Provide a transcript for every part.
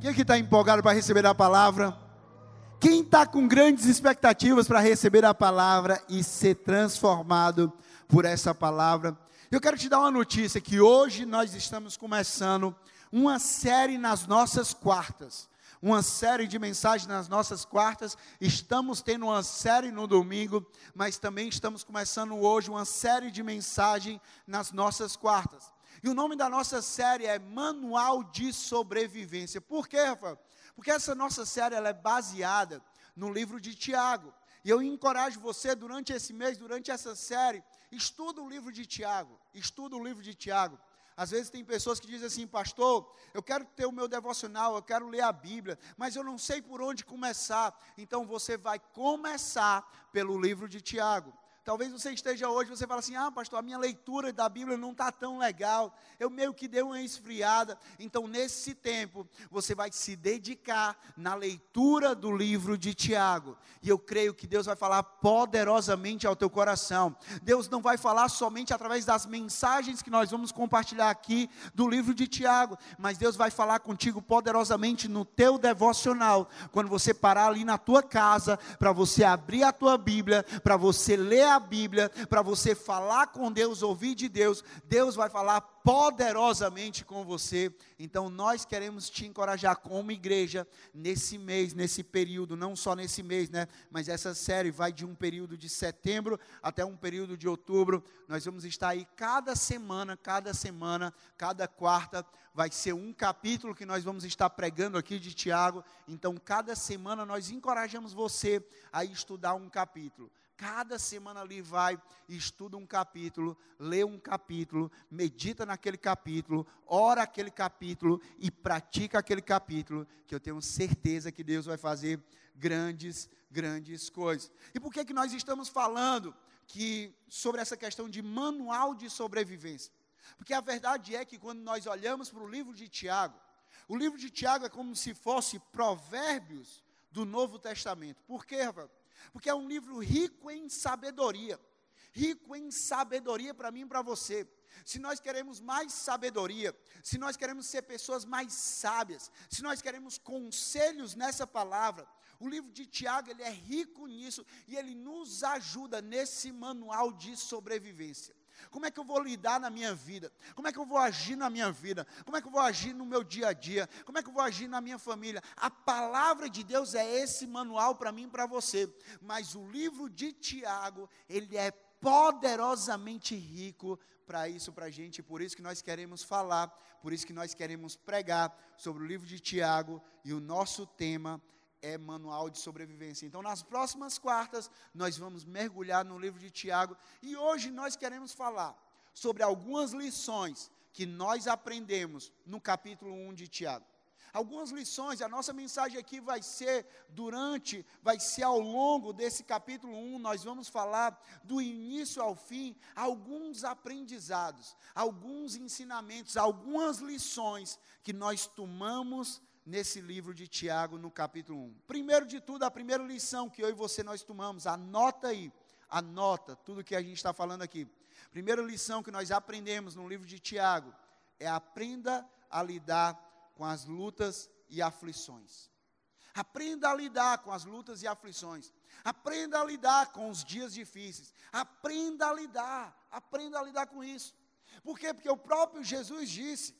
Quem aqui está empolgado para receber a palavra? Quem está com grandes expectativas para receber a palavra e ser transformado por essa palavra? Eu quero te dar uma notícia que hoje nós estamos começando uma série nas nossas quartas. Uma série de mensagens nas nossas quartas. Estamos tendo uma série no domingo, mas também estamos começando hoje uma série de mensagens nas nossas quartas. E o nome da nossa série é Manual de Sobrevivência. Por quê, Rafael? Porque essa nossa série ela é baseada no livro de Tiago. E eu encorajo você durante esse mês, durante essa série, estuda o livro de Tiago. Estuda o livro de Tiago. Às vezes tem pessoas que dizem assim, pastor, eu quero ter o meu devocional, eu quero ler a Bíblia, mas eu não sei por onde começar. Então você vai começar pelo livro de Tiago. Talvez você esteja hoje, você fala assim: ah, pastor, a minha leitura da Bíblia não está tão legal, eu meio que dei uma esfriada. Então, nesse tempo, você vai se dedicar na leitura do livro de Tiago. E eu creio que Deus vai falar poderosamente ao teu coração. Deus não vai falar somente através das mensagens que nós vamos compartilhar aqui do livro de Tiago, mas Deus vai falar contigo poderosamente no teu devocional, quando você parar ali na tua casa, para você abrir a tua Bíblia, para você ler a a Bíblia, para você falar com Deus, ouvir de Deus, Deus vai falar poderosamente com você. Então nós queremos te encorajar como igreja nesse mês, nesse período, não só nesse mês, né? Mas essa série vai de um período de setembro até um período de outubro. Nós vamos estar aí cada semana, cada semana, cada quarta vai ser um capítulo que nós vamos estar pregando aqui de Tiago. Então cada semana nós encorajamos você a estudar um capítulo. Cada semana ali vai estuda um capítulo, lê um capítulo, medita naquele capítulo, ora aquele capítulo e pratica aquele capítulo, que eu tenho certeza que Deus vai fazer grandes, grandes coisas. E por que que nós estamos falando que sobre essa questão de manual de sobrevivência? Porque a verdade é que quando nós olhamos para o livro de Tiago, o livro de Tiago é como se fosse provérbios do Novo Testamento. Por quê, Rafael? Porque é um livro rico em sabedoria. Rico em sabedoria para mim e para você. Se nós queremos mais sabedoria, se nós queremos ser pessoas mais sábias, se nós queremos conselhos nessa palavra, o livro de Tiago ele é rico nisso e ele nos ajuda nesse manual de sobrevivência. Como é que eu vou lidar na minha vida? Como é que eu vou agir na minha vida? Como é que eu vou agir no meu dia a dia? Como é que eu vou agir na minha família? A palavra de Deus é esse manual para mim e para você. Mas o livro de Tiago, ele é poderosamente rico para isso para a gente, por isso que nós queremos falar, por isso que nós queremos pregar sobre o livro de Tiago, e o nosso tema é manual de sobrevivência. Então, nas próximas quartas, nós vamos mergulhar no livro de Tiago e hoje nós queremos falar sobre algumas lições que nós aprendemos no capítulo 1 de Tiago. Algumas lições, a nossa mensagem aqui vai ser durante, vai ser ao longo desse capítulo 1, nós vamos falar do início ao fim, alguns aprendizados, alguns ensinamentos, algumas lições que nós tomamos nesse livro de Tiago, no capítulo 1. Primeiro de tudo, a primeira lição que eu e você nós tomamos, anota aí, anota tudo que a gente está falando aqui. Primeira lição que nós aprendemos no livro de Tiago é aprenda a lidar com as lutas e aflições. Aprenda a lidar com as lutas e aflições. Aprenda a lidar com os dias difíceis. Aprenda a lidar, aprenda a lidar com isso. Por quê? Porque o próprio Jesus disse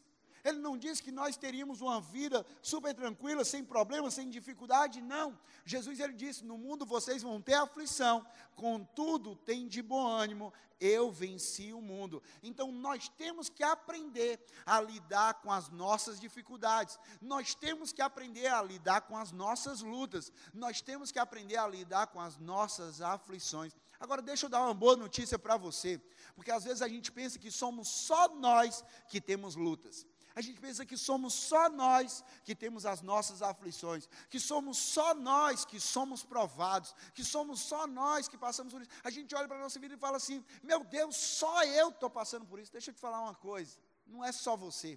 ele não disse que nós teríamos uma vida super tranquila, sem problemas, sem dificuldade, não. Jesus ele disse: "No mundo vocês vão ter aflição, contudo, tem de bom ânimo, eu venci o mundo". Então nós temos que aprender a lidar com as nossas dificuldades. Nós temos que aprender a lidar com as nossas lutas. Nós temos que aprender a lidar com as nossas aflições. Agora deixa eu dar uma boa notícia para você, porque às vezes a gente pensa que somos só nós que temos lutas a gente pensa que somos só nós que temos as nossas aflições, que somos só nós que somos provados, que somos só nós que passamos por isso. A gente olha para a nossa vida e fala assim: meu Deus, só eu estou passando por isso. Deixa eu te falar uma coisa: não é só você.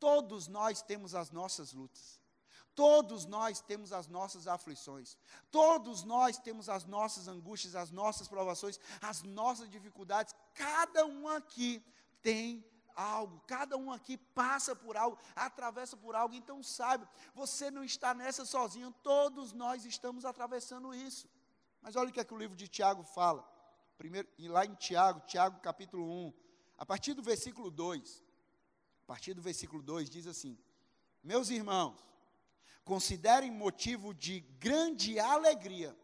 Todos nós temos as nossas lutas. Todos nós temos as nossas aflições, todos nós temos as nossas angústias, as nossas provações, as nossas dificuldades, cada um aqui tem algo, cada um aqui passa por algo, atravessa por algo, então saiba, você não está nessa sozinho, todos nós estamos atravessando isso. Mas olha o que é que o livro de Tiago fala. Primeiro, lá em Tiago, Tiago capítulo 1, a partir do versículo 2, a partir do versículo 2 diz assim: Meus irmãos, considerem motivo de grande alegria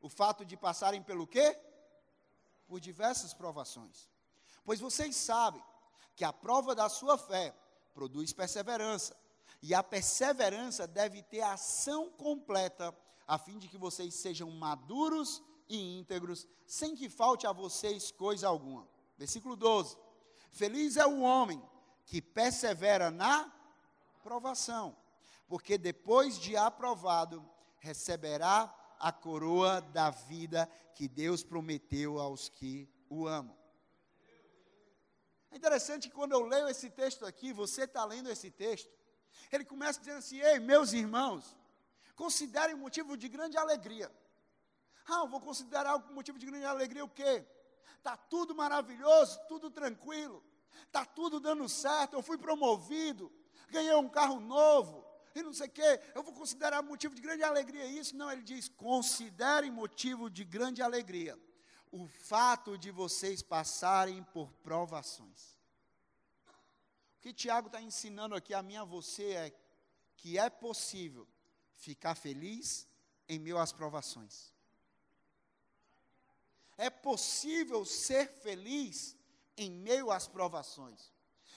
o fato de passarem pelo quê? Por diversas provações. Pois vocês sabem que a prova da sua fé produz perseverança, e a perseverança deve ter ação completa, a fim de que vocês sejam maduros e íntegros, sem que falte a vocês coisa alguma. Versículo 12: Feliz é o homem que persevera na provação, porque depois de aprovado, receberá a coroa da vida que Deus prometeu aos que o amam. É interessante que quando eu leio esse texto aqui, você está lendo esse texto, ele começa dizendo assim: Ei, meus irmãos, considerem motivo de grande alegria. Ah, eu vou considerar um motivo de grande alegria o quê? Está tudo maravilhoso, tudo tranquilo, está tudo dando certo, eu fui promovido, ganhei um carro novo, e não sei o quê, eu vou considerar motivo de grande alegria isso. Não, ele diz: considerem motivo de grande alegria o fato de vocês passarem por provações. O que Tiago está ensinando aqui a mim a você é que é possível ficar feliz em meio às provações. É possível ser feliz em meio às provações.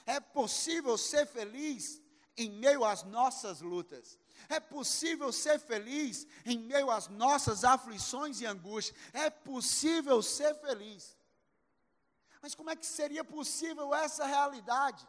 É possível ser feliz em meio às nossas lutas. É possível ser feliz em meio às nossas aflições e angústias. É possível ser feliz. Mas como é que seria possível essa realidade?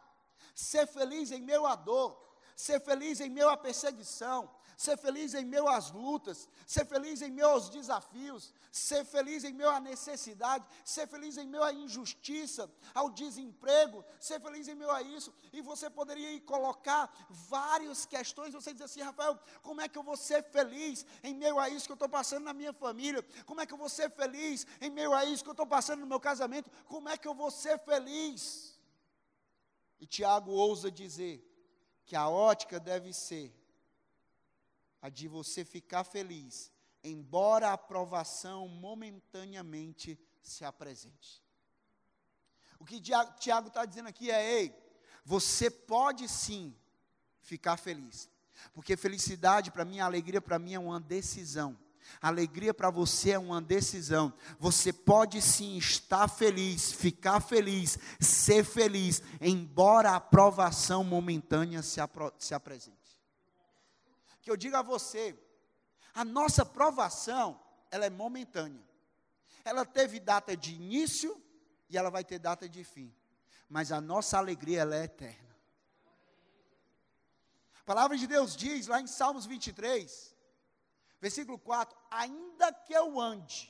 Ser feliz em meio à dor, ser feliz em meio à perseguição, ser feliz em meio às lutas, ser feliz em meio aos desafios, ser feliz em meio à necessidade, ser feliz em meio à injustiça, ao desemprego, ser feliz em meio a isso. E você poderia colocar várias questões, você diz assim, Rafael, como é que eu vou ser feliz em meio a isso que eu estou passando na minha família? Como é que eu vou ser feliz em meio a isso que eu estou passando no meu casamento? Como é que eu vou ser feliz? E Tiago ousa dizer que a ótica deve ser a de você ficar feliz, embora a aprovação momentaneamente se apresente. O que Tiago está dizendo aqui é: ei, você pode sim ficar feliz, porque felicidade para mim, alegria para mim é uma decisão. Alegria para você é uma decisão. Você pode sim estar feliz, ficar feliz, ser feliz, embora a aprovação momentânea se, apro se apresente que eu digo a você, a nossa provação, ela é momentânea. Ela teve data de início e ela vai ter data de fim. Mas a nossa alegria, ela é eterna. A palavra de Deus diz lá em Salmos 23, versículo 4: Ainda que eu ande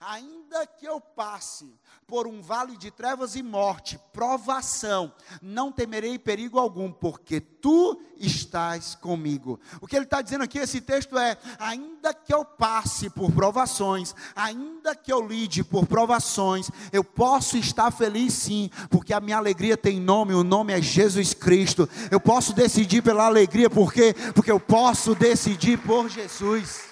ainda que eu passe por um vale de trevas e morte, provação, não temerei perigo algum, porque tu estás comigo. O que ele está dizendo aqui, esse texto é: ainda que eu passe por provações, ainda que eu lide por provações, eu posso estar feliz sim, porque a minha alegria tem nome, o nome é Jesus Cristo. Eu posso decidir pela alegria, por quê? Porque eu posso decidir por Jesus.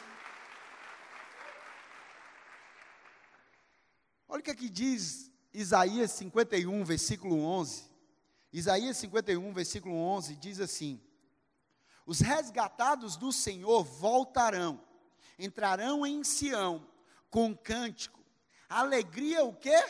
Olha o que aqui diz Isaías 51, versículo 11. Isaías 51, versículo 11 diz assim: Os resgatados do Senhor voltarão, entrarão em Sião com cântico. Alegria o quê?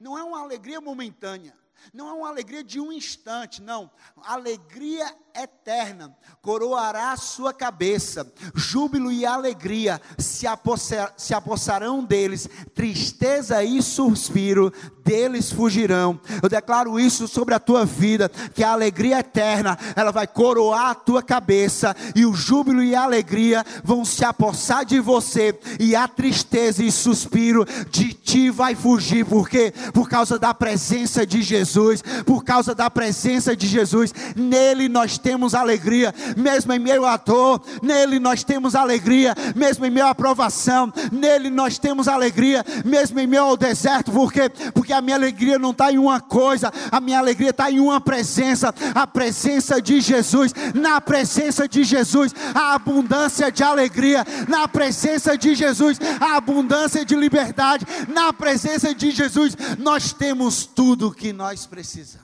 Não é uma alegria momentânea não é uma alegria de um instante, não. Alegria eterna coroará sua cabeça, júbilo e alegria se, apossar, se apossarão deles, tristeza e suspiro deles fugirão. Eu declaro isso sobre a tua vida, que a alegria eterna, ela vai coroar a tua cabeça, e o júbilo e a alegria vão se apossar de você, e a tristeza e suspiro de ti vai fugir, porque por causa da presença de Jesus, por causa da presença de Jesus, nele nós temos alegria, mesmo em meio à dor, nele nós temos alegria, mesmo em meio à provação, nele nós temos alegria, mesmo em meio ao deserto, por quê? Porque a minha alegria não está em uma coisa, a minha alegria está em uma presença, a presença de Jesus, na presença de Jesus, a abundância de alegria, na presença de Jesus, a abundância de liberdade, na presença de Jesus, nós temos tudo o que nós precisamos.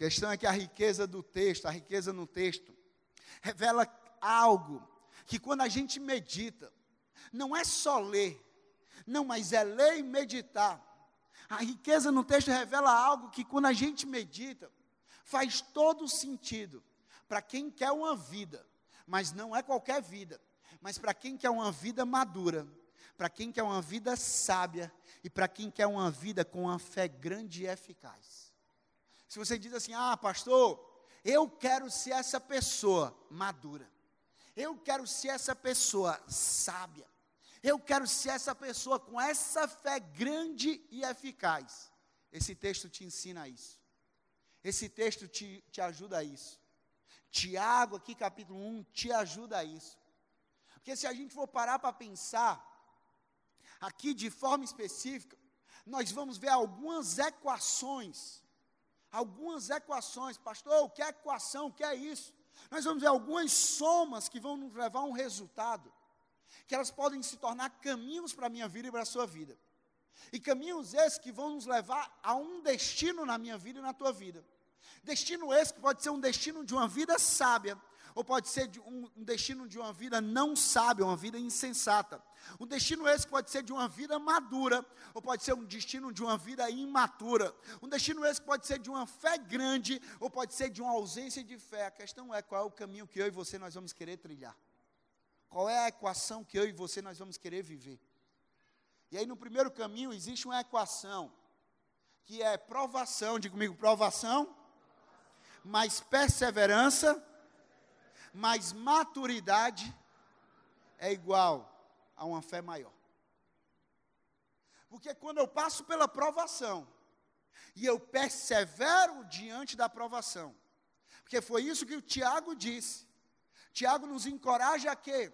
A questão é que a riqueza do texto, a riqueza no texto, revela algo que quando a gente medita, não é só ler, não, mas é ler e meditar. A riqueza no texto revela algo que quando a gente medita, faz todo sentido para quem quer uma vida, mas não é qualquer vida, mas para quem quer uma vida madura, para quem quer uma vida sábia e para quem quer uma vida com uma fé grande e eficaz. Se você diz assim: "Ah, pastor, eu quero ser essa pessoa madura. Eu quero ser essa pessoa sábia. Eu quero ser essa pessoa com essa fé grande e eficaz." Esse texto te ensina isso. Esse texto te, te ajuda a isso. Tiago, aqui capítulo 1, te ajuda a isso. Porque se a gente for parar para pensar, aqui de forma específica, nós vamos ver algumas equações. Algumas equações, pastor, o que é equação? O que é isso? Nós vamos ver algumas somas que vão nos levar a um resultado, que elas podem se tornar caminhos para a minha vida e para a sua vida. E caminhos esses que vão nos levar a um destino na minha vida e na tua vida. Destino esse que pode ser um destino de uma vida sábia, ou pode ser de um, um destino de uma vida não sábia, uma vida insensata. Um destino esse pode ser de uma vida madura, ou pode ser um destino de uma vida imatura. Um destino esse pode ser de uma fé grande, ou pode ser de uma ausência de fé. A questão é qual é o caminho que eu e você nós vamos querer trilhar. Qual é a equação que eu e você nós vamos querer viver? E aí no primeiro caminho existe uma equação que é provação, diga comigo, provação, mais perseverança, mais maturidade é igual a uma fé maior. Porque quando eu passo pela provação e eu persevero diante da provação, porque foi isso que o Tiago disse. Tiago nos encoraja a quê?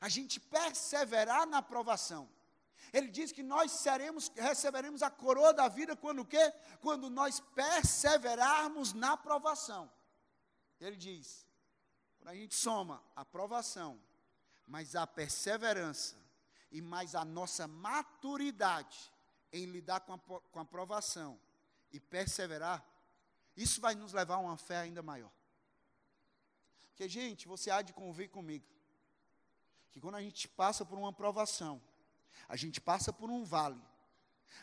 A gente perseverar na provação. Ele diz que nós seremos, receberemos a coroa da vida quando o quê? Quando nós perseverarmos na provação. Ele diz, quando a gente soma a provação, mais a perseverança e mais a nossa maturidade em lidar com a, com a provação e perseverar, isso vai nos levar a uma fé ainda maior. Porque, gente, você há de convir comigo, que quando a gente passa por uma provação, a gente passa por um vale.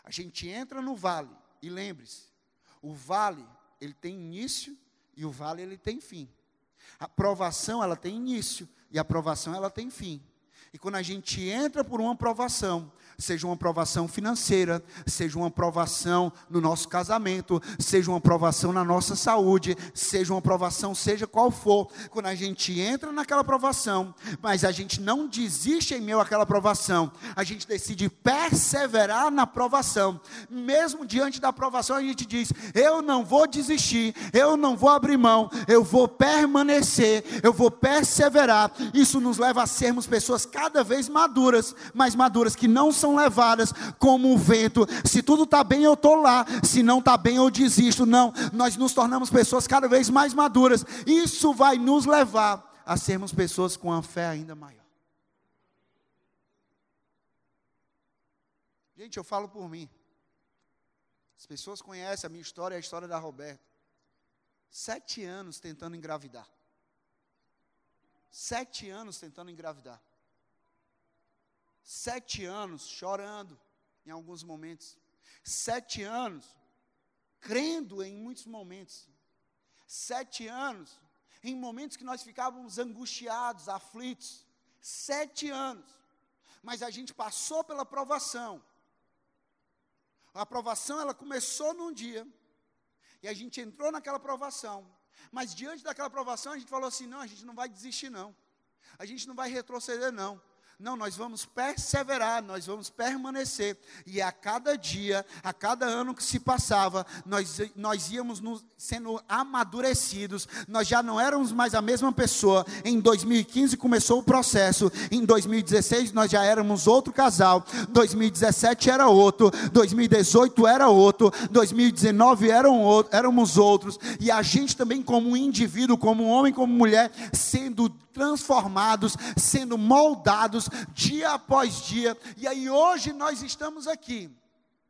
A gente entra no vale e lembre-se, o vale ele tem início e o vale ele tem fim. A provação ela tem início e a provação ela tem fim. E quando a gente entra por uma provação, seja uma aprovação financeira, seja uma aprovação no nosso casamento, seja uma aprovação na nossa saúde, seja uma aprovação, seja qual for, quando a gente entra naquela aprovação, mas a gente não desiste em meio àquela aprovação, a gente decide perseverar na aprovação, mesmo diante da aprovação, a gente diz: eu não vou desistir, eu não vou abrir mão, eu vou permanecer, eu vou perseverar. Isso nos leva a sermos pessoas cada vez maduras, mais maduras, que não são levadas como o vento. Se tudo está bem, eu estou lá. Se não está bem, eu desisto. Não, nós nos tornamos pessoas cada vez mais maduras. Isso vai nos levar a sermos pessoas com a fé ainda maior. Gente, eu falo por mim. As pessoas conhecem a minha história e a história da Roberta. Sete anos tentando engravidar. Sete anos tentando engravidar sete anos chorando em alguns momentos, sete anos crendo em muitos momentos, sete anos em momentos que nós ficávamos angustiados, aflitos, sete anos, mas a gente passou pela provação. A aprovação ela começou num dia e a gente entrou naquela provação, mas diante daquela provação a gente falou assim: não, a gente não vai desistir não, a gente não vai retroceder não, Não, nós vamos perseverar, nós vamos permanecer. E a cada dia, a cada ano que se passava, nós, nós íamos nos, sendo amadurecidos. Nós já não éramos mais a mesma pessoa. Em 2015 começou o processo. Em 2016 nós já éramos outro casal. 2017 era outro. 2018 era outro. 2019 eram éramos outros. E a gente também, como indivíduo, como homem, como mulher, sendo transformados, sendo moldados dia após dia. E aí hoje nós estamos aqui,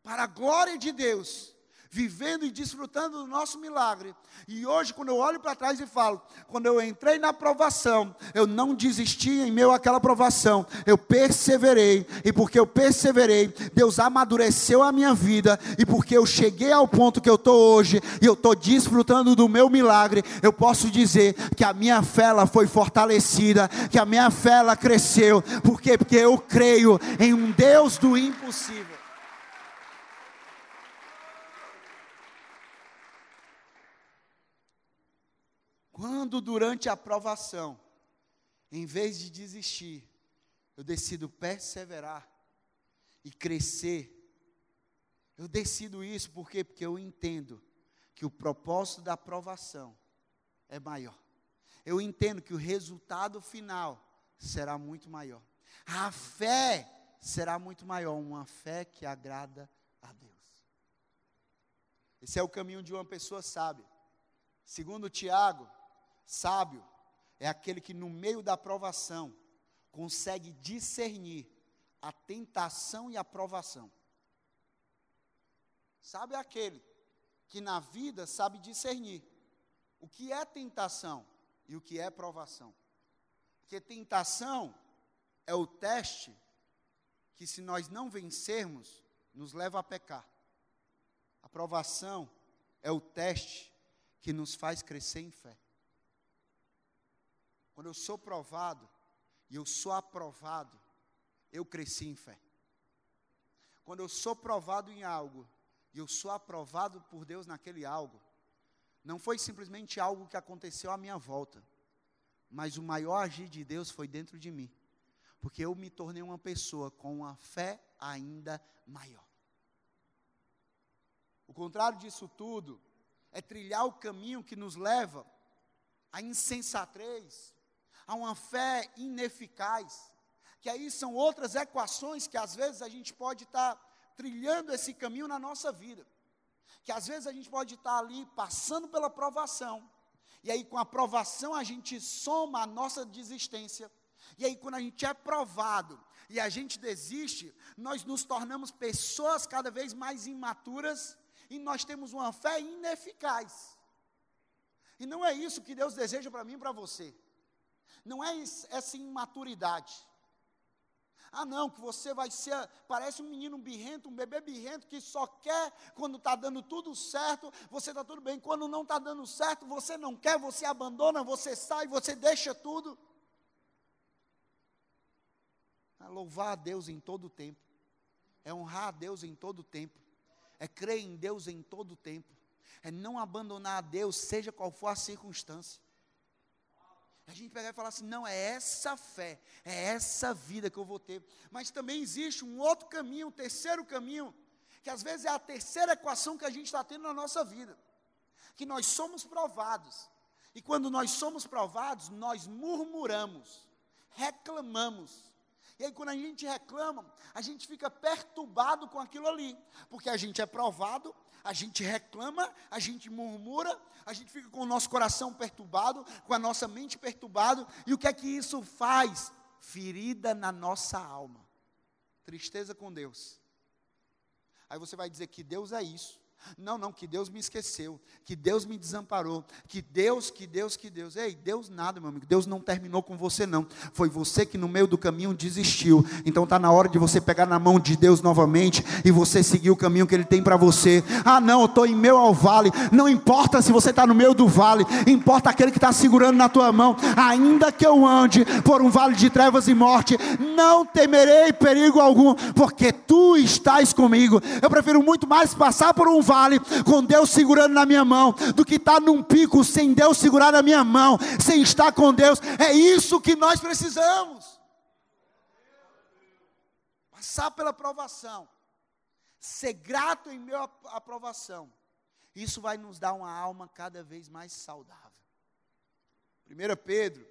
para a glória de Deus, vivendo e desfrutando do nosso milagre. E hoje, quando eu olho para trás e falo, quando eu entrei na aprovação, eu não desisti em meu aquela aprovação, eu perseverei, e porque eu perseverei, Deus amadureceu a minha vida, e porque eu cheguei ao ponto que eu estou hoje, e eu estou desfrutando do meu milagre, eu posso dizer que a minha fé ela foi fortalecida, que a minha fé ela cresceu, por quê? Porque eu creio em um Deus do impossível. Quando durante a provação, em vez de desistir, eu decido perseverar e crescer, eu decido isso por quê? Porque eu entendo que o propósito da aprovação é maior. Eu entendo que o resultado final será muito maior. A fé será muito maior, uma fé que agrada a Deus. Esse é o caminho de uma pessoa sábia. Segundo Tiago, Sábio é aquele que, no meio da provação, consegue discernir a tentação e a provação. Sábio é aquele que na vida sabe discernir o que é tentação e o que é provação. Porque tentação é o teste que, se nós não vencermos, nos leva a pecar. A provação é o teste que nos faz crescer em fé. Quando eu sou provado e eu sou aprovado, eu cresci em fé. Quando eu sou provado em algo e eu sou aprovado por Deus naquele algo, não foi simplesmente algo que aconteceu à minha volta, mas o maior agir de Deus foi dentro de mim, porque eu me tornei uma pessoa com uma fé ainda maior. O contrário disso tudo é trilhar o caminho que nos leva à insensatez, a uma fé ineficaz. Que aí são outras equações que às vezes a gente pode estar tá trilhando esse caminho na nossa vida. Que às vezes a gente pode estar tá ali passando pela provação. E aí com a provação a gente soma a nossa desistência. E aí quando a gente é provado e a gente desiste, nós nos tornamos pessoas cada vez mais imaturas e nós temos uma fé ineficaz. E não é isso que Deus deseja para mim e para você. Não é essa imaturidade. Ah, não, que você vai ser, parece um menino birrento, um bebê birrento que só quer quando está dando tudo certo, você está tudo bem. Quando não está dando certo, você não quer, você abandona, você sai, você deixa tudo. É louvar a Deus em todo o tempo, é honrar a Deus em todo o tempo, é crer em Deus em todo o tempo, é não abandonar a Deus, seja qual for a circunstância. A gente pegar e falar assim: não, é essa fé, é essa vida que eu vou ter. Mas também existe um outro caminho, um terceiro caminho, que às vezes é a terceira equação que a gente está tendo na nossa vida. Que nós somos provados. E quando nós somos provados, nós murmuramos, reclamamos. E aí, quando a gente reclama, a gente fica perturbado com aquilo ali, porque a gente é provado, a gente reclama, a gente murmura, a gente fica com o nosso coração perturbado, com a nossa mente perturbado, e o que é que isso faz? Ferida na nossa alma, tristeza com Deus. Aí você vai dizer que Deus é isso, não, não, que Deus me esqueceu, que Deus me desamparou, que Deus, que Deus, que Deus. Ei, Deus nada, meu amigo. Deus não terminou com você, não. Foi você que no meio do caminho desistiu. Então está na hora de você pegar na mão de Deus novamente e você seguir o caminho que Ele tem para você. Ah, não, eu estou em meio ao vale. Não importa se você está no meio do vale, importa aquele que está segurando na tua mão. Ainda que eu ande por um vale de trevas e morte, não temerei perigo algum, porque tu estás comigo. Eu prefiro muito mais passar por um vale com Deus segurando na minha mão, do que estar tá num pico sem Deus segurar na minha mão, sem estar com Deus. É isso que nós precisamos. passar pela provação, ser grato em à aprovação, isso vai nos dar uma alma cada vez mais saudável. 1 Pedro,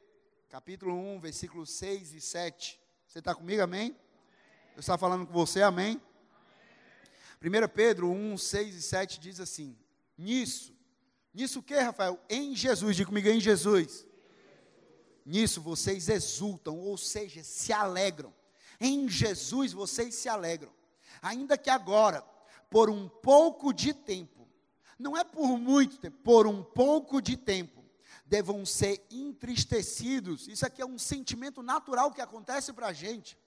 capítulo 1, versículos 6 e 7. Você está comigo, amém? Eu estava falando com você, amém? 1 Pedro 1, 6 e 7 diz assim: Nisso, nisso o que, Rafael? Em Jesus, diga comigo, em Jesus. Nisso vocês exultam, ou seja, se alegram. Em Jesus vocês se alegram. Ainda que agora, por um pouco de tempo, não é por muito tempo, por um pouco de tempo, devam ser entristecidos. Isso aqui é um sentimento natural que acontece para a gente.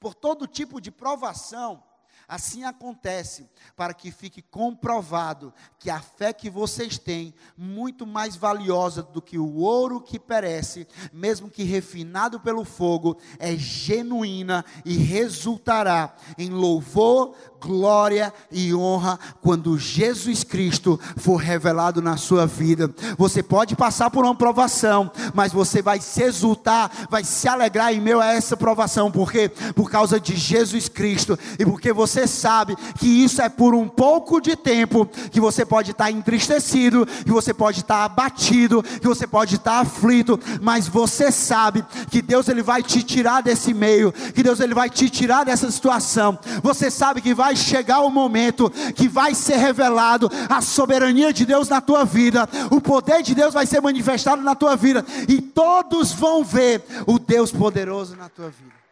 Por todo tipo de provação, Assim acontece para que fique comprovado que a fé que vocês têm, muito mais valiosa do que o ouro que perece, mesmo que refinado pelo fogo, é genuína e resultará em louvor, glória e honra quando Jesus Cristo for revelado na sua vida. Você pode passar por uma provação, mas você vai se exultar, vai se alegrar em meio a essa provação, porque por causa de Jesus Cristo. E porque você sabe que isso é por um pouco de tempo que você pode estar entristecido, que você pode estar abatido, que você pode estar aflito, mas você sabe que Deus ele vai te tirar desse meio, que Deus ele vai te tirar dessa situação. Você sabe que vai chegar o momento que vai ser revelado a soberania de Deus na tua vida, o poder de Deus vai ser manifestado na tua vida, e todos vão ver o Deus poderoso na tua vida.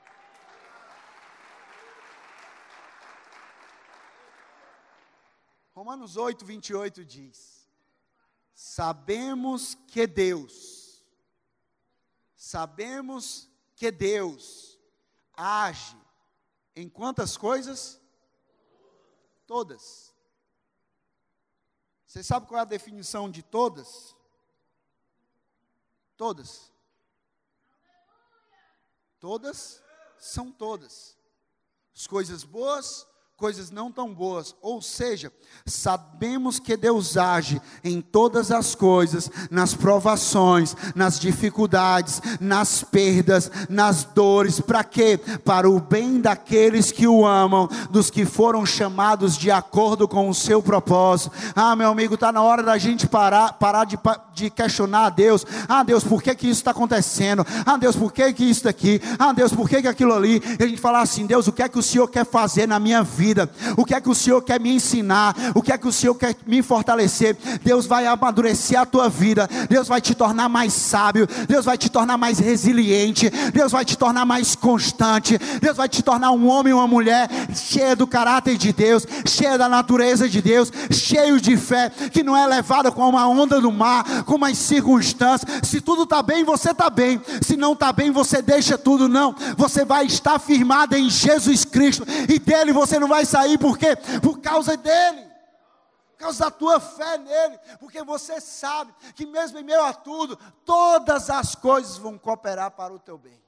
Romanos 8, 28 diz: Sabemos que Deus, sabemos que Deus age em quantas coisas? Todas. Você sabe qual é a definição de todas? Todas. Todas são todas. As coisas boas, coisas não tão boas. Ou seja, sabemos que Deus age em todas as coisas, nas provações, nas dificuldades, nas perdas, nas dores. Para quê? Para o bem daqueles que o amam, dos que foram chamados de acordo com o seu propósito. Ah, meu amigo, está na hora da gente parar, parar de, de questionar a Deus. Ah, Deus, por que, que isso está acontecendo? Ah, Deus, por que, que isso daqui? Ah, Deus, por que, que aquilo ali? E a gente falar assim, Deus, o que é que o Senhor quer fazer na minha vida? Vida, o que é que o Senhor quer me ensinar, o que é que o Senhor quer me fortalecer. Deus vai amadurecer a tua vida, Deus vai te tornar mais sábio, Deus vai te tornar mais resiliente, Deus vai te tornar mais constante, Deus vai te tornar um homem e uma mulher cheia do caráter de Deus, cheia da natureza de Deus, cheio de fé, que não é levada com uma onda do mar, com umas circunstâncias. Se tudo está bem, você está bem, se não está bem, você deixa tudo, não. Você vai estar firmado em Jesus Cristo e dele você não vai vai sair, por quê? Por causa dele. Por causa da tua fé nele, porque você sabe que mesmo em meio a tudo, todas as coisas vão cooperar para o teu bem.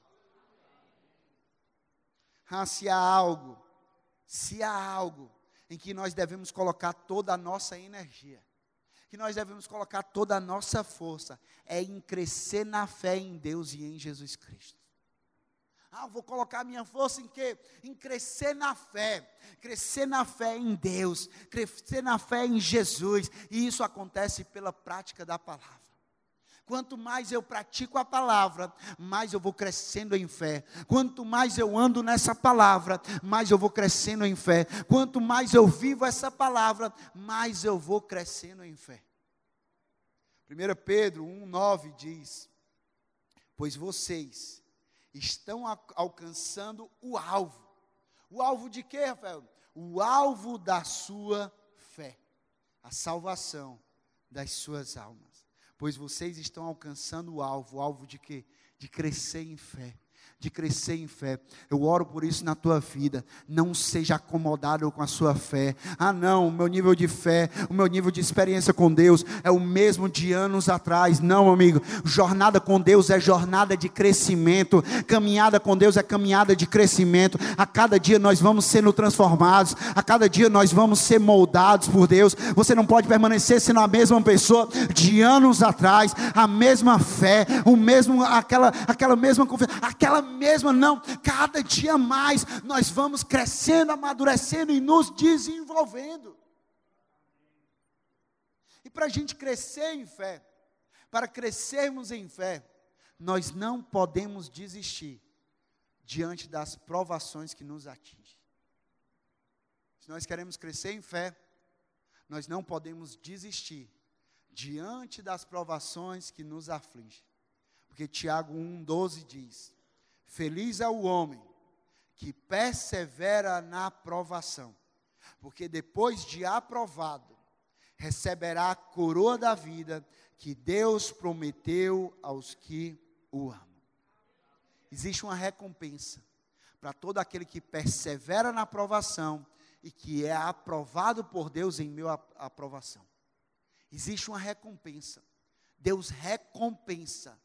Ah, se há algo, se há algo em que nós devemos colocar toda a nossa energia, que nós devemos colocar toda a nossa força, é em crescer na fé em Deus e em Jesus Cristo. Ah, vou colocar minha força em quê? Em crescer na fé. Crescer na fé em Deus. Crescer na fé em Jesus. E isso acontece pela prática da palavra. Quanto mais eu pratico a palavra, mais eu vou crescendo em fé. Quanto mais eu ando nessa palavra, mais eu vou crescendo em fé. Quanto mais eu vivo essa palavra, mais eu vou crescendo em fé. 1 Pedro 1,9 diz: Pois vocês estão alcançando o alvo. O alvo de quê, Rafael? O alvo da sua fé, a salvação das suas almas. Pois vocês estão alcançando o alvo, o alvo de quê? De crescer em fé de crescer em fé. Eu oro por isso na tua vida. Não seja acomodado com a sua fé. Ah, não, o meu nível de fé, o meu nível de experiência com Deus é o mesmo de anos atrás. Não, amigo. Jornada com Deus é jornada de crescimento. Caminhada com Deus é caminhada de crescimento. A cada dia nós vamos sendo transformados. A cada dia nós vamos ser moldados por Deus. Você não pode permanecer sendo a mesma pessoa de anos atrás, a mesma fé, o mesmo aquela aquela mesma confiança, aquela mesma, não, cada dia mais nós vamos crescendo, amadurecendo e nos desenvolvendo. E para a gente crescer em fé, para crescermos em fé, nós não podemos desistir diante das provações que nos atingem. Se nós queremos crescer em fé, nós não podemos desistir diante das provações que nos afligem. Porque Tiago 1,12 diz: Feliz é o homem que persevera na provação, porque depois de aprovado, receberá a coroa da vida que Deus prometeu aos que o amam. Existe uma recompensa para todo aquele que persevera na aprovação e que é aprovado por Deus em meu aprovação. Existe uma recompensa. Deus recompensa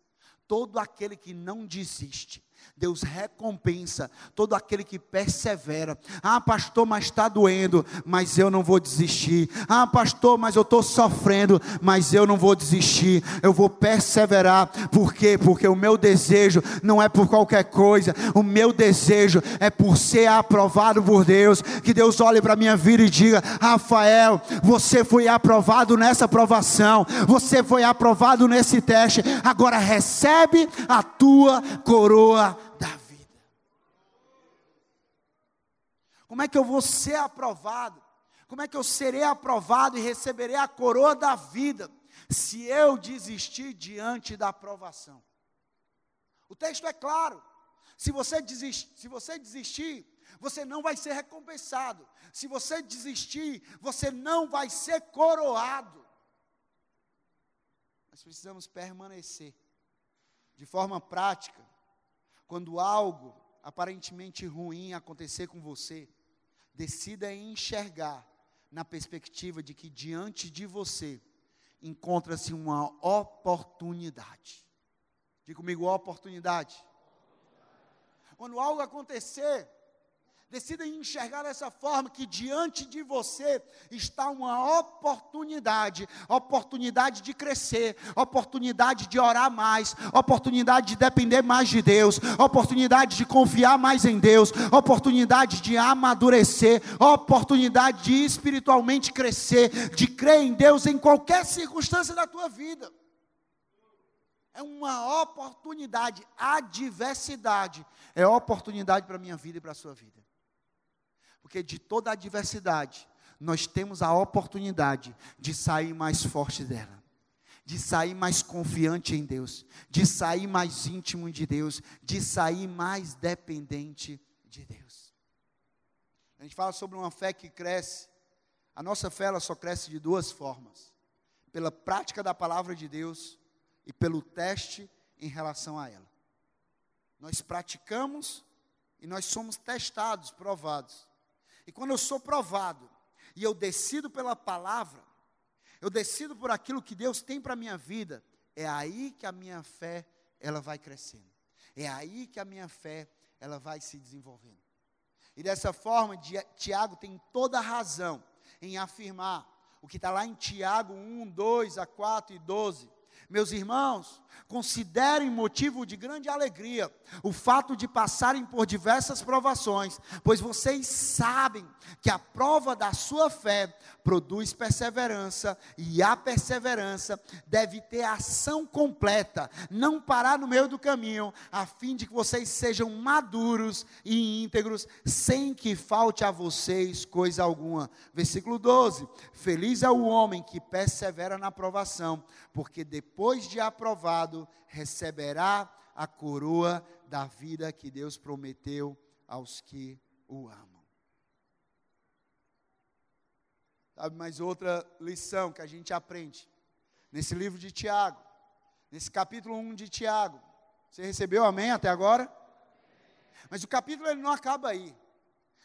todo aquele que não desiste. Deus recompensa todo aquele que persevera. Ah, pastor, mas está doendo, mas eu não vou desistir. Ah, pastor, mas eu estou sofrendo, mas eu não vou desistir. Eu vou perseverar. Por quê? Porque o meu desejo não é por qualquer coisa. O meu desejo é por ser aprovado por Deus. Que Deus olhe para a minha vida e diga: Rafael, você foi aprovado nessa aprovação. Você foi aprovado nesse teste. Agora recebe a tua coroa da vida. Como é que eu vou ser aprovado? Como é que eu serei aprovado e receberei a coroa da vida se eu desistir diante da aprovação? O texto é claro. Se você desistir, se você desistir, você não vai ser recompensado. Se você desistir, você não vai ser coroado. Nós precisamos permanecer de forma prática quando algo aparentemente ruim acontecer com você, decida enxergar na perspectiva de que diante de você encontra-se uma oportunidade. Diga comigo, oportunidade. Quando algo acontecer, Decida enxergar dessa forma que diante de você está uma oportunidade, oportunidade de crescer, oportunidade de orar mais, oportunidade de depender mais de Deus, oportunidade de confiar mais em Deus, oportunidade de amadurecer, oportunidade de espiritualmente crescer, de crer em Deus em qualquer circunstância da tua vida. É uma oportunidade, adversidade é oportunidade para a minha vida e para a sua vida. Porque de toda adversidade, nós temos a oportunidade de sair mais forte dela, de sair mais confiante em Deus, de sair mais íntimo de Deus, de sair mais dependente de Deus. A gente fala sobre uma fé que cresce. A nossa fé ela só cresce de duas formas: pela prática da palavra de Deus e pelo teste em relação a ela. Nós praticamos e nós somos testados, provados. E quando eu sou provado e eu decido pela palavra, eu decido por aquilo que Deus tem para a minha vida, é aí que a minha fé ela vai crescendo. É aí que a minha fé ela vai se desenvolvendo. E dessa forma, Tiago tem toda a razão em afirmar o que está lá em Tiago 1, 2 a 4 e 12 meus irmãos, considerem motivo de grande alegria o fato de passarem por diversas provações, pois vocês sabem que a prova da sua fé produz perseverança, e a perseverança deve ter ação completa, não parar no meio do caminho, a fim de que vocês sejam maduros e íntegros, sem que falte a vocês coisa alguma. Versículo 12: Feliz é o homem que persevera na provação, porque depois de aprovado, receberá a coroa da vida que Deus prometeu aos que o amam. Sabe, mais outra lição que a gente aprende nesse livro de Tiago, nesse capítulo 1 de Tiago. Você recebeu amém até agora? Mas o capítulo ele não acaba aí.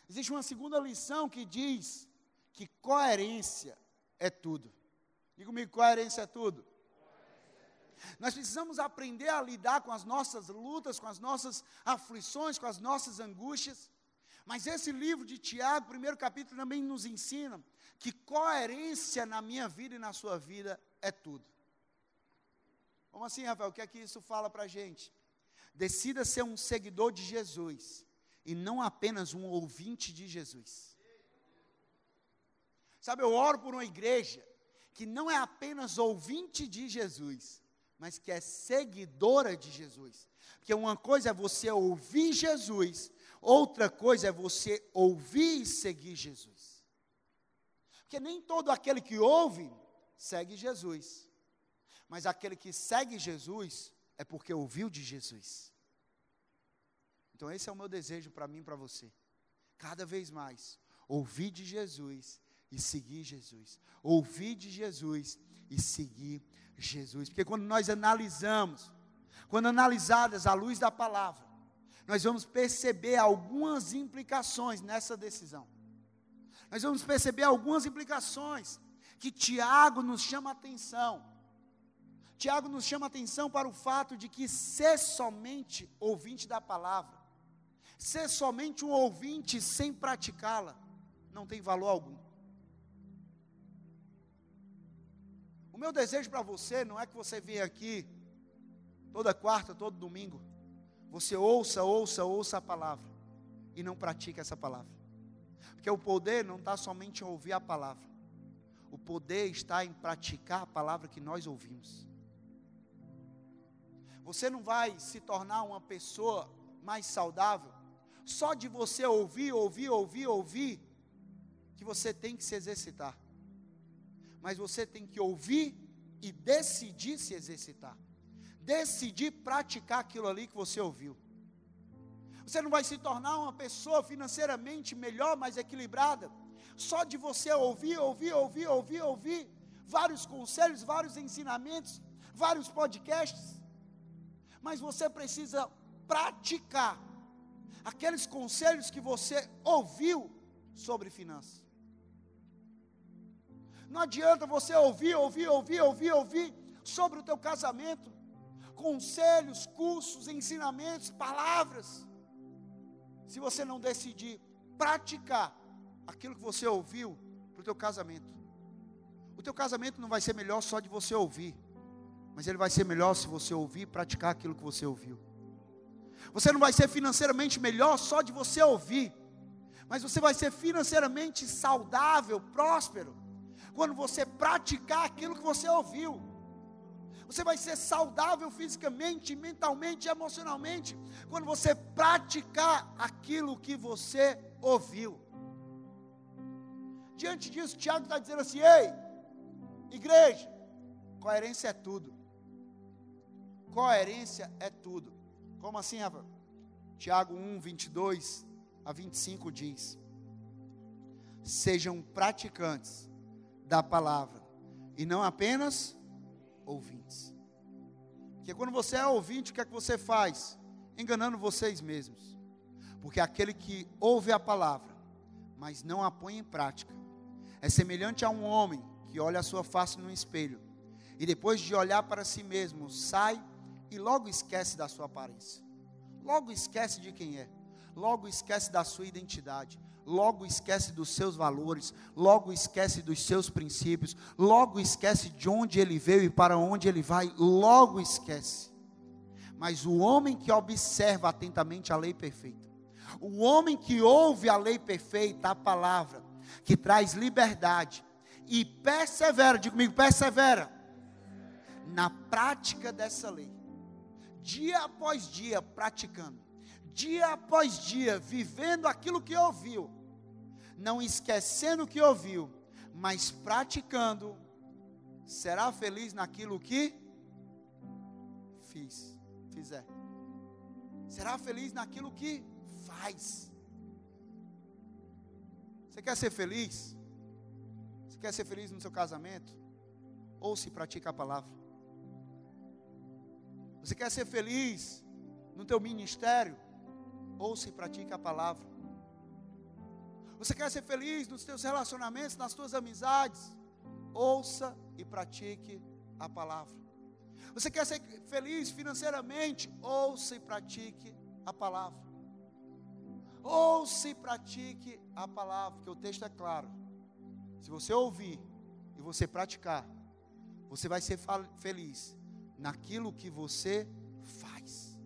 Existe uma segunda lição que diz que coerência é tudo. Diga comigo, coerência é tudo. Nós precisamos aprender a lidar com as nossas lutas, com as nossas aflições, com as nossas angústias. Mas esse livro de Tiago, primeiro capítulo, também nos ensina que coerência na minha vida e na sua vida é tudo. Como assim, Rafael? O que é que isso fala para a gente? Decida ser um seguidor de Jesus e não apenas um ouvinte de Jesus. Sabe, eu oro por uma igreja que não é apenas ouvinte de Jesus, mas que é seguidora de Jesus. Porque uma coisa é você ouvir Jesus, outra coisa é você ouvir e seguir Jesus. Porque nem todo aquele que ouve segue Jesus, mas aquele que segue Jesus é porque ouviu de Jesus. Então, esse é o meu desejo para mim e para você. Cada vez mais, ouvir de Jesus e seguir Jesus. Ouvir de Jesus e seguir Jesus. Porque quando nós analisamos, quando analisadas à luz da palavra, nós vamos perceber algumas implicações nessa decisão. Nós vamos perceber algumas implicações que Tiago nos chama atenção. Tiago nos chama atenção para o fato de que ser somente ouvinte da palavra Ser somente um ouvinte sem praticá-la não tem valor algum. O meu desejo para você não é que você venha aqui toda quarta, todo domingo. Você ouça, ouça, ouça a palavra e não pratique essa palavra. Porque o poder não está somente em ouvir a palavra. O poder está em praticar a palavra que nós ouvimos. Você não vai se tornar uma pessoa mais saudável só de você ouvir, ouvir, ouvir, ouvir, que você tem que se exercitar. Mas você tem que ouvir e decidir se exercitar. Decidir praticar aquilo ali que você ouviu. Você não vai se tornar uma pessoa financeiramente melhor, mais equilibrada, só de você ouvir, ouvir, ouvir, ouvir, ouvir vários conselhos, vários ensinamentos, vários podcasts. Mas você precisa praticar aqueles conselhos que você ouviu sobre finanças. Não adianta você ouvir, ouvir, ouvir, ouvir, ouvir sobre o teu casamento, conselhos, cursos, ensinamentos, palavras, se você não decidir praticar aquilo que você ouviu para o teu casamento. O teu casamento não vai ser melhor só de você ouvir, mas ele vai ser melhor se você ouvir e praticar aquilo que você ouviu. Você não vai ser financeiramente melhor só de você ouvir, mas você vai ser financeiramente saudável, próspero, quando você praticar aquilo que você ouviu. Você vai ser saudável fisicamente, mentalmente, emocionalmente, quando você praticar aquilo que você ouviu. Diante disso, Tiago está dizendo assim: ei, igreja, coerência é tudo. Coerência é tudo. Como assim, Rafa? Tiago 1, 22 a 25 diz: Sejam praticantes da palavra e não apenas ouvintes. Porque quando você é ouvinte, o que é que você faz? Enganando vocês mesmos. Porque aquele que ouve a palavra, mas não a põe em prática, é semelhante a um homem que olha a sua face no espelho e depois de olhar para si mesmo, sai e logo esquece da sua aparência. Logo esquece de quem é. Logo esquece da sua identidade. Logo esquece dos seus valores. Logo esquece dos seus princípios. Logo esquece de onde ele veio e para onde ele vai. Logo esquece. Mas o homem que observa atentamente a lei perfeita, o homem que ouve a lei perfeita, a palavra, que traz liberdade, e persevera, diga comigo, persevera, na prática dessa lei dia após dia praticando, dia após dia vivendo aquilo que ouviu, não esquecendo o que ouviu, mas praticando, será feliz naquilo que fiz, fizer. Será feliz naquilo que faz. Você quer ser feliz? Você quer ser feliz no seu casamento? Ou se pratica a palavra? Você quer ser feliz no teu ministério? Ouça e pratique a palavra. Você quer ser feliz nos teus relacionamentos, nas tuas amizades? Ouça e pratique a palavra. Você quer ser feliz financeiramente? Ouça e pratique a palavra. Ouça e pratique a palavra, porque o texto é claro. Se você ouvir e você praticar, você vai ser feliz naquilo que você faz.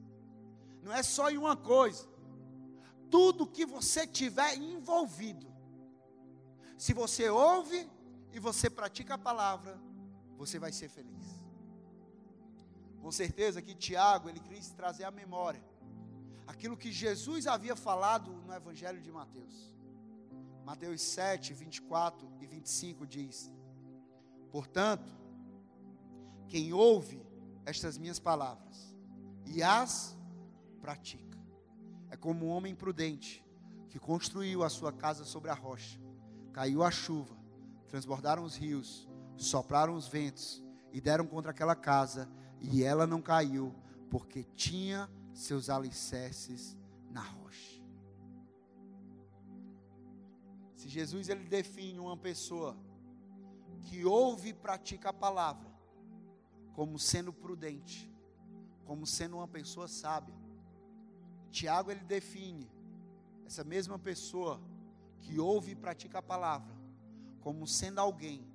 Não é só em uma coisa. Tudo que você tiver envolvido, se você ouve e você pratica a palavra, você vai ser feliz. Com certeza que Tiago, ele quis trazer à memória aquilo que Jesus havia falado no Evangelho de Mateus. Mateus 7, 24 e 25 diz: Portanto, quem ouve estas minhas palavras e as pratica, é como um homem prudente que construiu a sua casa sobre a rocha. Caiu a chuva, transbordaram os rios, sopraram os ventos e deram contra aquela casa, e ela não caiu, porque tinha seus alicerces na rocha. Se Jesus ele define uma pessoa que ouve e pratica a palavra como sendo prudente, como sendo uma pessoa sábia. Tiago ele define essa mesma pessoa que ouve e pratica a palavra como sendo alguém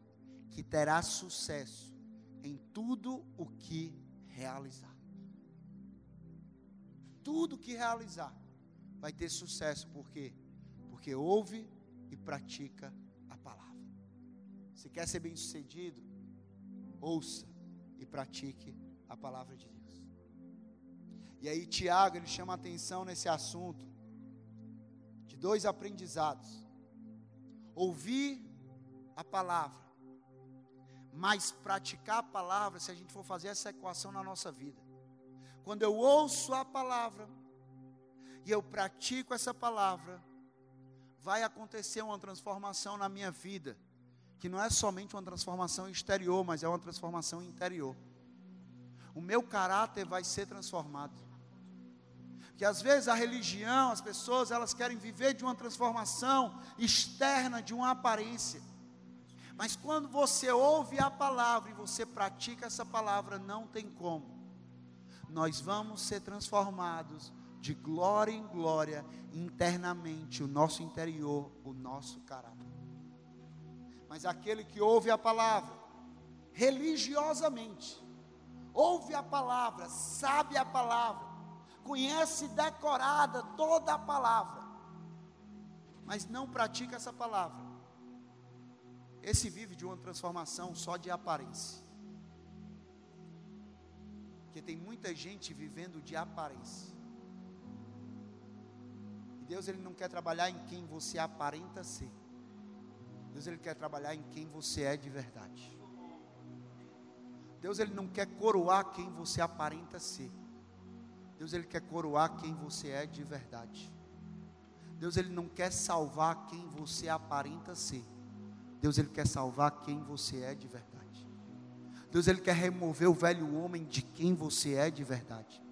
que terá sucesso em tudo o que realizar. Tudo que realizar vai ter sucesso, por quê? Porque ouve e pratica a palavra. Se quer ser bem-sucedido, ouça e pratique a palavra de Deus. E aí Tiago, ele chama atenção nesse assunto de dois aprendizados. Ouvir a palavra, mas praticar a palavra, se a gente for fazer essa equação na nossa vida. Quando eu ouço a palavra e eu pratico essa palavra, vai acontecer uma transformação na minha vida que não é somente uma transformação exterior, mas é uma transformação interior. O meu caráter vai ser transformado. Que às vezes a religião, as pessoas, elas querem viver de uma transformação externa, de uma aparência. Mas quando você ouve a palavra e você pratica essa palavra, não tem como. Nós vamos ser transformados de glória em glória internamente, o nosso interior, o nosso caráter mas aquele que ouve a palavra religiosamente, ouve a palavra, sabe a palavra, conhece decorada toda a palavra, mas não pratica essa palavra, esse vive de uma transformação só de aparência. Porque tem muita gente vivendo de aparência. E Deus ele não quer trabalhar em quem você aparenta ser. Deus ele quer trabalhar em quem você é de verdade. Deus ele não quer coroar quem você aparenta ser. Deus ele quer coroar quem você é de verdade. Deus ele não quer salvar quem você aparenta ser. Deus ele quer salvar quem você é de verdade. Deus ele quer remover o velho homem de quem você é de verdade.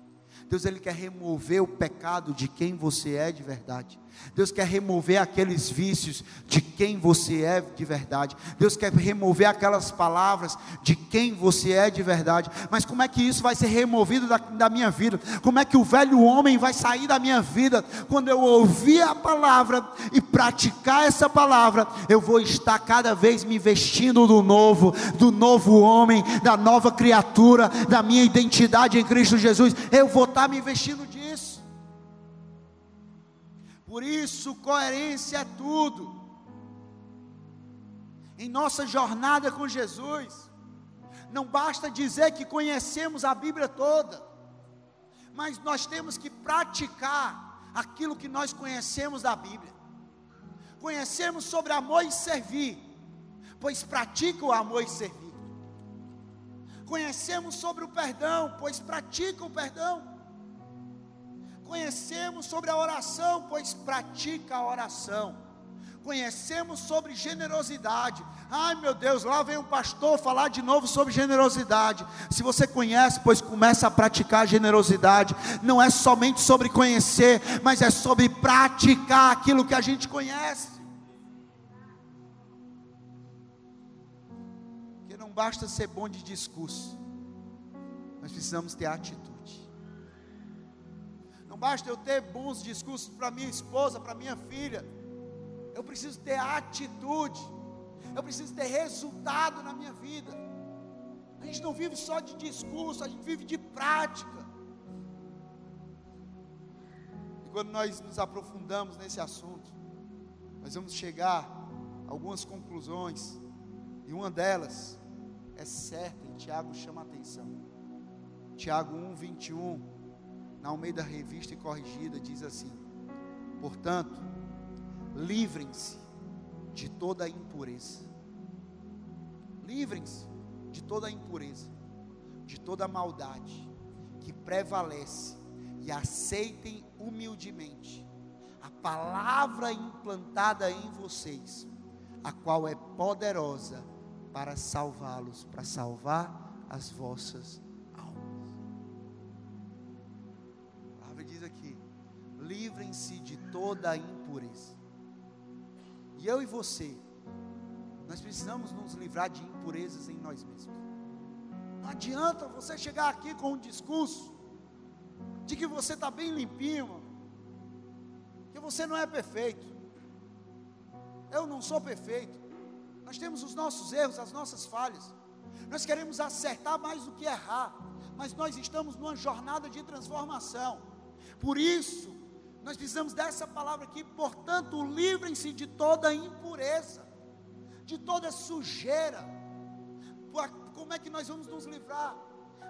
Deus ele quer remover o pecado de quem você é de verdade. Deus quer remover aqueles vícios de quem você é de verdade. Deus quer remover aquelas palavras de quem você é de verdade. Mas como é que isso vai ser removido da, da minha vida? Como é que o velho homem vai sair da minha vida? Quando eu ouvir a palavra e praticar essa palavra, eu vou estar cada vez me vestindo do novo, do novo homem, da nova criatura, da minha identidade em Cristo Jesus. Eu vou estar me vestindo disso. Por isso, coerência é tudo. Em nossa jornada com Jesus, não basta dizer que conhecemos a Bíblia toda, mas nós temos que praticar aquilo que nós conhecemos da Bíblia. Conhecemos sobre amor e servir, pois pratica o amor e servir. Conhecemos sobre o perdão, pois pratica o perdão. Conhecemos sobre a oração, pois pratica a oração. Conhecemos sobre generosidade. Ai meu Deus, lá vem um pastor falar de novo sobre generosidade. Se você conhece, pois começa a praticar generosidade. Não é somente sobre conhecer, mas é sobre praticar aquilo que a gente conhece. Porque não basta ser bom de discurso, nós precisamos ter atitude. Não basta eu ter bons discursos para minha esposa, para minha filha. Eu preciso ter atitude. Eu preciso ter resultado na minha vida. A gente não vive só de discurso, a gente vive de prática. quando nós nos aprofundamos nesse assunto, nós vamos chegar a algumas conclusões, e uma delas é certa, e Tiago chama a atenção. Tiago 1, 21, na Almeida Revista e Corrigida, diz assim: Portanto, livrem-se de toda a impureza. Livrem-se de toda a impureza, de toda a maldade que prevalece e aceitem humildemente a palavra implantada em vocês, a qual é poderosa para salvá-los, para salvar as vossas livrem-se de toda a impureza. E eu e você, nós precisamos nos livrar de impurezas em nós mesmos. Não adianta você chegar aqui com um discurso de que você está bem limpinho, que você não é perfeito. Eu não sou perfeito. Nós temos os nossos erros, as nossas falhas. Nós queremos acertar mais do que errar, mas nós estamos numa jornada de transformação. Por isso, nós precisamos dessa palavra aqui, portanto, livrem-se de toda impureza, de toda sujeira. Como é que nós vamos nos livrar?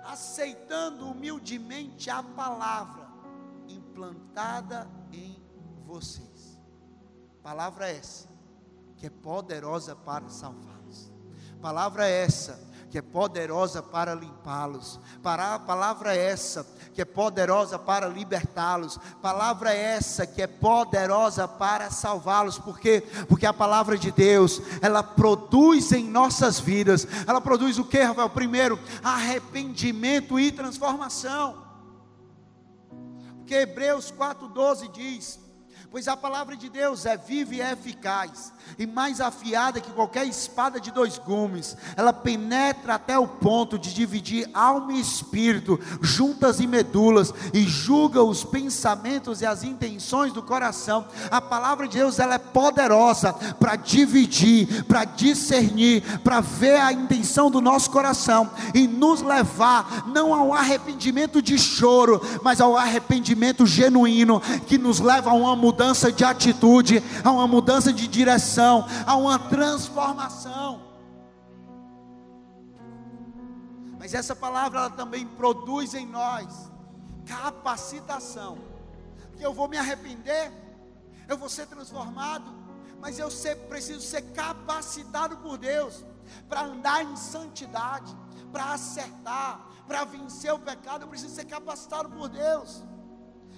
Aceitando humildemente a palavra implantada em vocês. Palavra essa que é poderosa para salvá-los. Palavra essa que é poderosa para limpá-los. Para palavra essa que é poderosa para libertá-los. Palavra essa que é poderosa para salvá-los. Por quê? Porque a palavra de Deus, ela produz em nossas vidas. Ela produz o que, Rafael? Primeiro, arrependimento e transformação. Porque Hebreus 4:12 diz: Pois a palavra de Deus é viva e é eficaz, e mais afiada que qualquer espada de dois gumes. Ela penetra até o ponto de dividir alma e espírito, juntas e medulas, e julga os pensamentos e as intenções do coração. A palavra de Deus ela é poderosa para dividir, para discernir, para ver a intenção do nosso coração e nos levar não ao arrependimento de choro, mas ao arrependimento genuíno que nos leva a uma mudança mudança de atitude, a uma mudança de direção, a uma transformação. Mas essa palavra ela também produz em nós capacitação. Que eu vou me arrepender, eu vou ser transformado, mas eu ser, preciso ser capacitado por Deus para andar em santidade, para acertar, para vencer o pecado, eu preciso ser capacitado por Deus.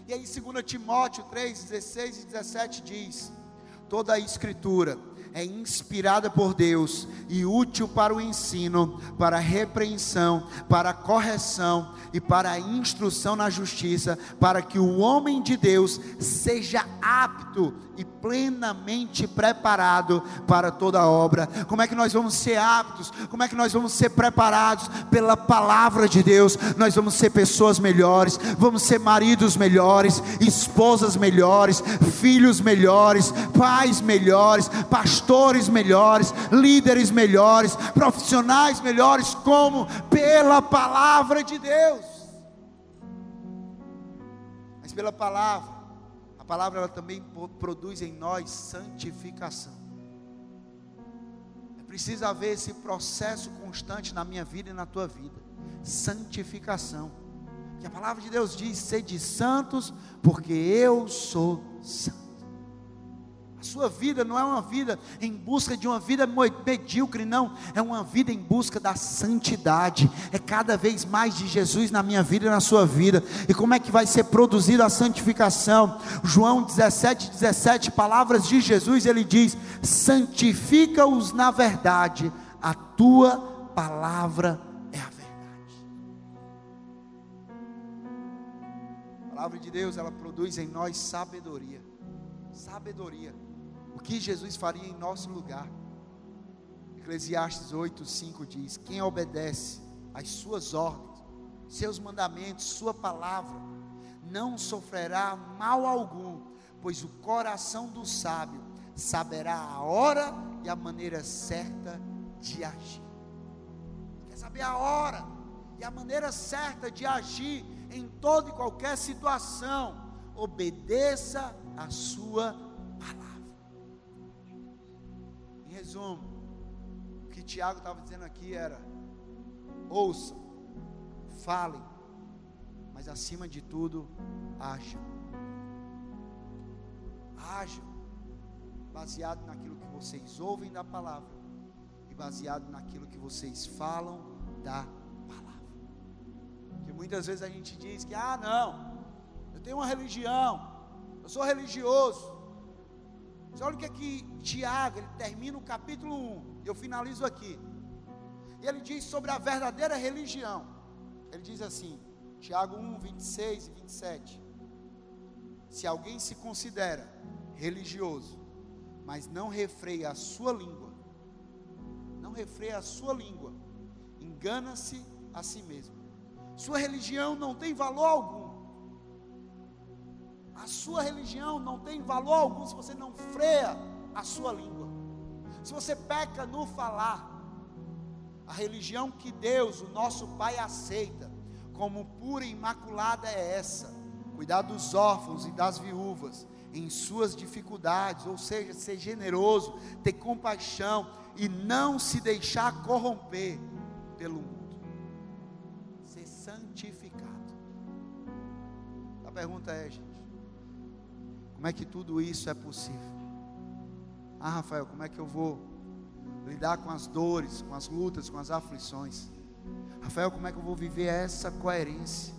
E aí, 2 Timóteo 3, 16 e 17 diz: toda a escritura é inspirada por Deus e útil para o ensino, para a repreensão, para a correção e para a instrução na justiça, para que o homem de Deus seja apto e plenamente preparado para toda obra. Como é que nós vamos ser aptos? Como é que nós vamos ser preparados pela palavra de Deus? Nós vamos ser pessoas melhores, vamos ser maridos melhores, esposas melhores, filhos melhores, pais melhores, pastores melhores, líderes melhores, profissionais melhores, como pela palavra de Deus. Mas pela palavra palavra ela também produz em nós santificação. É preciso haver esse processo constante na minha vida e na tua vida. Santificação. Que a palavra de Deus diz: sede santos, porque eu sou santo sua vida não é uma vida em busca de uma vida medíocre, não, é uma vida em busca da santidade, é cada vez mais de Jesus na minha vida e na sua vida. E como é que vai ser produzida a santificação? João 17, 17, palavras de Jesus, ele diz: santifica-os na verdade, a tua palavra é a verdade. A palavra de Deus, ela produz em nós sabedoria. Sabedoria que Jesus faria em nosso lugar. Eclesiastes 8, 5 diz: Quem obedece às suas ordens, seus mandamentos, sua palavra, não sofrerá mal algum, pois o coração do sábio saberá a hora e a maneira certa de agir. Quer saber a hora e a maneira certa de agir em toda e qualquer situação obedeça a sua Resumo, o que Tiago estava dizendo aqui era: ouçam, falem, mas acima de tudo, ajam. Ajam, baseado naquilo que vocês ouvem da palavra e baseado naquilo que vocês falam da palavra. Que muitas vezes a gente diz que, ah, não, eu tenho uma religião, eu sou religioso. Mas olha o que aqui Tiago, ele termina o capítulo 1, e eu finalizo aqui. E ele diz sobre a verdadeira religião. Ele diz assim, Tiago 1, 26 e 27. Se alguém se considera religioso, mas não refreia a sua língua, não refreia a sua língua, engana-se a si mesmo. Sua religião não tem valor algum. A sua religião não tem valor algum se você não freia a sua língua. Se você peca no falar, a religião que Deus, o nosso Pai, aceita como pura e imaculada é essa: cuidar dos órfãos e das viúvas em suas dificuldades, ou seja, ser generoso, ter compaixão e não se deixar corromper pelo mundo, ser santificado. A pergunta é, gente, como é que tudo isso é possível? Ah, Rafael, como é que eu vou lidar com as dores, com as lutas, com as aflições? Rafael, como é que eu vou viver essa coerência?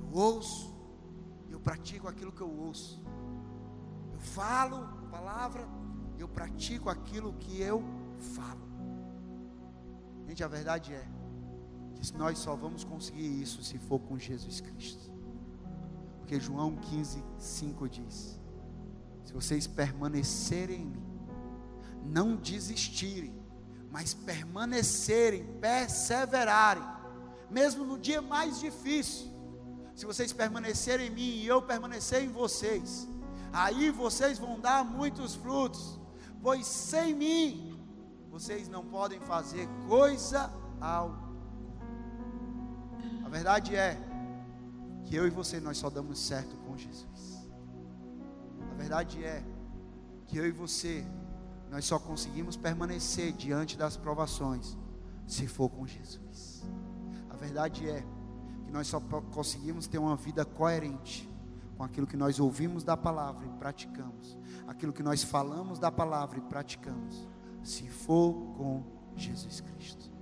Eu ouço, eu pratico aquilo que eu ouço. Eu falo a palavra, eu pratico aquilo que eu falo. Gente, a verdade é que nós só vamos conseguir isso se for com Jesus Cristo. Porque João 15, 5 diz: Se vocês permanecerem em mim, não desistirem, mas permanecerem, perseverarem, mesmo no dia mais difícil. Se vocês permanecerem em mim e eu permanecer em vocês, aí vocês vão dar muitos frutos, pois sem mim vocês não podem fazer coisa alguma. A verdade é que eu e você nós só damos certo com Jesus. A verdade é que eu e você nós só conseguimos permanecer diante das provações se for com Jesus. A verdade é que nós só conseguimos ter uma vida coerente com aquilo que nós ouvimos da palavra e praticamos, aquilo que nós falamos da palavra e praticamos, se for com Jesus Cristo.